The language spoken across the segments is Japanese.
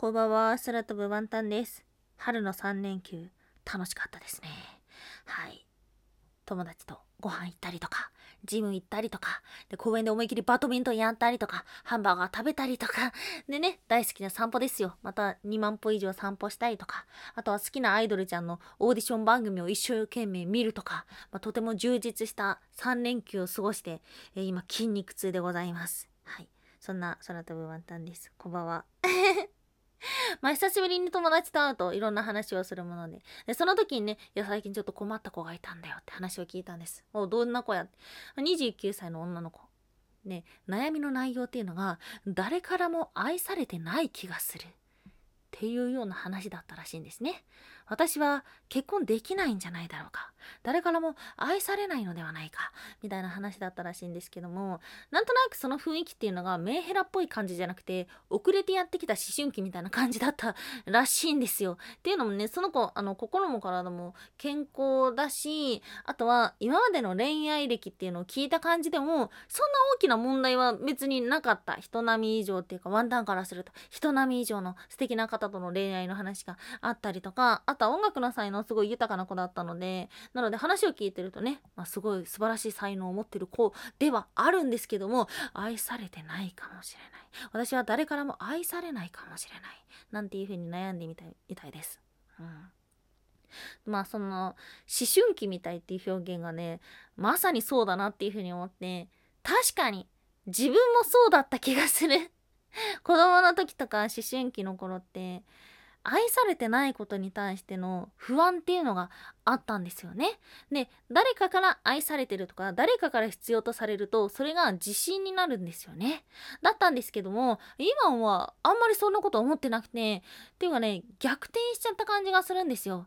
こんばんは、空飛ぶワンタンです。春の3連休、楽しかったですね。はい。友達とご飯行ったりとか、ジム行ったりとか、で、公園で思いっきりバドミントンやったりとか、ハンバーガー食べたりとか、でね、大好きな散歩ですよ。また2万歩以上散歩したりとか、あとは好きなアイドルちゃんのオーディション番組を一生懸命見るとか、まあ、とても充実した3連休を過ごして、えー今、筋肉痛でございます。はい。そんな空飛ぶワンタンです。こんばんは。まあ久しぶりに友達と会うといろんな話をするもので。でその時にねいや最近ちょっと困った子がいたんだよって話を聞いたんです。おどんな子や？って29歳の女の子。ね悩みの内容っていうのが誰からも愛されてない気がするっていうような話だったらしいんですね。私は結婚できないんじゃないだろうか。誰からも愛されないのではないか。みたいな話だったらしいんですけども。なんとなくその雰囲気っていうのがメンヘラっぽい感じじゃなくて遅れてやってきた思春期みたいな感じだったらしいんですよ。っていうのもねその子あの心も体も健康だしあとは今までの恋愛歴っていうのを聞いた感じでもそんな大きな問題は別になかった。人並み以上っていうかワンタンからすると人並み以上の素敵な方との恋愛の話があったりとかあとは音楽の才能すごい豊かな子だったのでなので話を聞いてるとね、まあ、すごい素晴らしい才能を持ってる子ではあるんですけども愛されてないかもしれない。私は誰からも愛されないかもしれない。なんていうふうに悩んでみたいみたいです。うん。まあその思春期みたいっていう表現がねまさにそうだなっていうふうに思って確かに自分もそうだった気がする。子供の時とか思春期の頃って愛されてないことに対しての不安っていうのがあったんですよね。で誰かから愛されてるとか誰かから必要とされるとそれが自信になるんですよね。だったんですけども今はあんまりそんなこと思ってなくてっていうかね逆転しちゃった感じがするんですよ。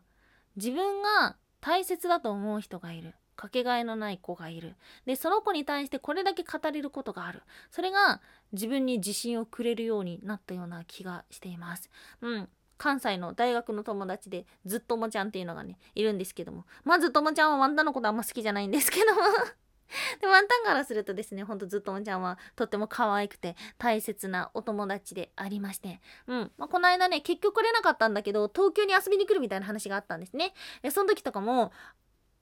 自分が大切だと思う人がいる。かけがえのない子がいる。でその子に対してこれだけ語れることがある。それが自分に自信をくれるようになったような気がしています。うん。関西の大学の友達でずっともちゃんっていうのがねいるんですけども。まずともちゃんはワンタンのことあんま好きじゃないんですけども。でワンタンからするとですねほんとずっともちゃんはとっても可愛くて大切なお友達でありまして。うん、まあ、この間ね結局来れなかったんだけど東京に遊びに来るみたいな話があったんですね。でその時とかも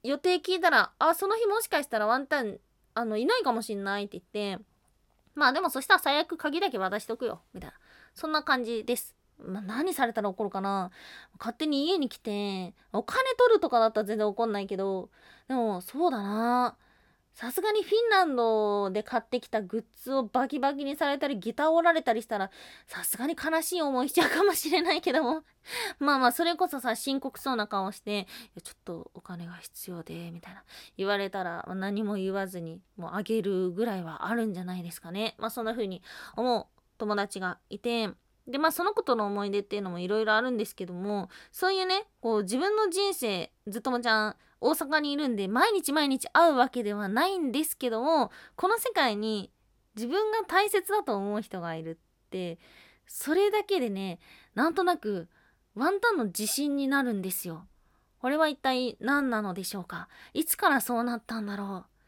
予定聞いたらあその日もしかしたらワンタンあのいないかもしんないって言ってまあでもそしたら最悪鍵だけ渡しとくよ。みたいな。そんな感じです、何されたら怒るかな？勝手に家に来てお金取るとかだったら全然怒んないけどでもそうだな。さすがにフィンランドで買ってきたグッズをバキバキにされたりギター折られたりしたらさすがに悲しい思いしちゃうかもしれないけども。まあまあそれこそさ深刻そうな顔してちょっとお金が必要でみたいな。言われたら何も言わずにもうあげるぐらいはあるんじゃないですかね。まあそんな風に思う友達がいてでまあその子との思い出っていうのもいろいろあるんですけどもそういうねこう自分の人生ずっともちゃん大阪にいるんで毎日毎日会うわけではないんですけどもこの世界に自分が大切だと思う人がいるってそれだけでねなんとなくワンタンの自信になるんですよ。これは一体何なのでしょうか？いつからそうなったんだろう？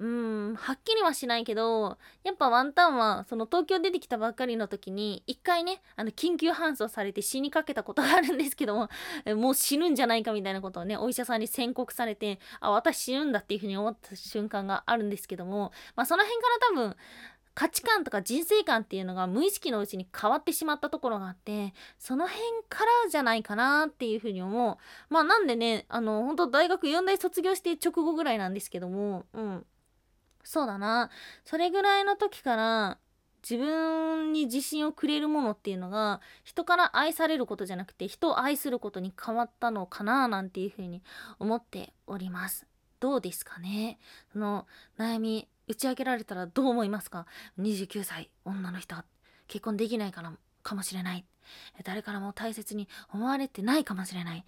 うーんはっきりはしないけどやっぱワンタンはその東京出てきたばっかりの時に一回ねあの緊急搬送されて死にかけたことがあるんですけども もう死ぬんじゃないかみたいなことをねお医者さんに宣告されてあ私死ぬんだっていうふうに思った瞬間があるんですけどもまあその辺から多分価値観とか人生観っていうのが無意識のうちに変わってしまったところがあってその辺からじゃないかなっていうふうに思う。まあなんでねあの本当大学4大卒業して直後ぐらいなんですけどもうん。そうだな。それぐらいの時から自分に自信をくれるものっていうのが人から愛されることじゃなくて人を愛することに変わったのかななんていうふうに思っております。どうですかね？その悩み打ち明けられたらどう思いますか？29歳女の人結婚できないからかもしれない。誰からも大切に思われてないかもしれない。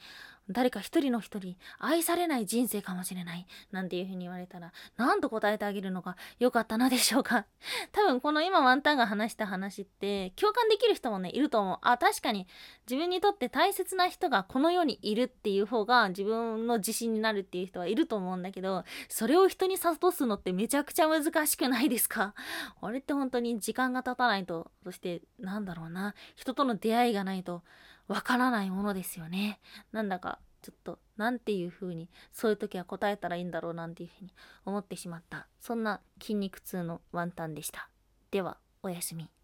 誰か一人の一人愛されない人生かもしれない。なんていうふうに言われたら何と答えてあげるのが良かったのでしょうか。多分この今ワンタンが話した話って共感できる人もねいると思う。あ確かに。自分にとって大切な人がこの世にいるっていう方が自分の自信になるっていう人はいると思うんだけどそれを人に諭すのってめちゃくちゃ難しくないですか？あれって本当に時間が経たないとそしてなんだろうな。人との出出会いがないとわからないものですよね。なんだかちょっと何ていう風にそういう時は答えたらいいんだろうなんていう風に思ってしまったそんな筋肉痛のワンタンでした。ではおやすみ。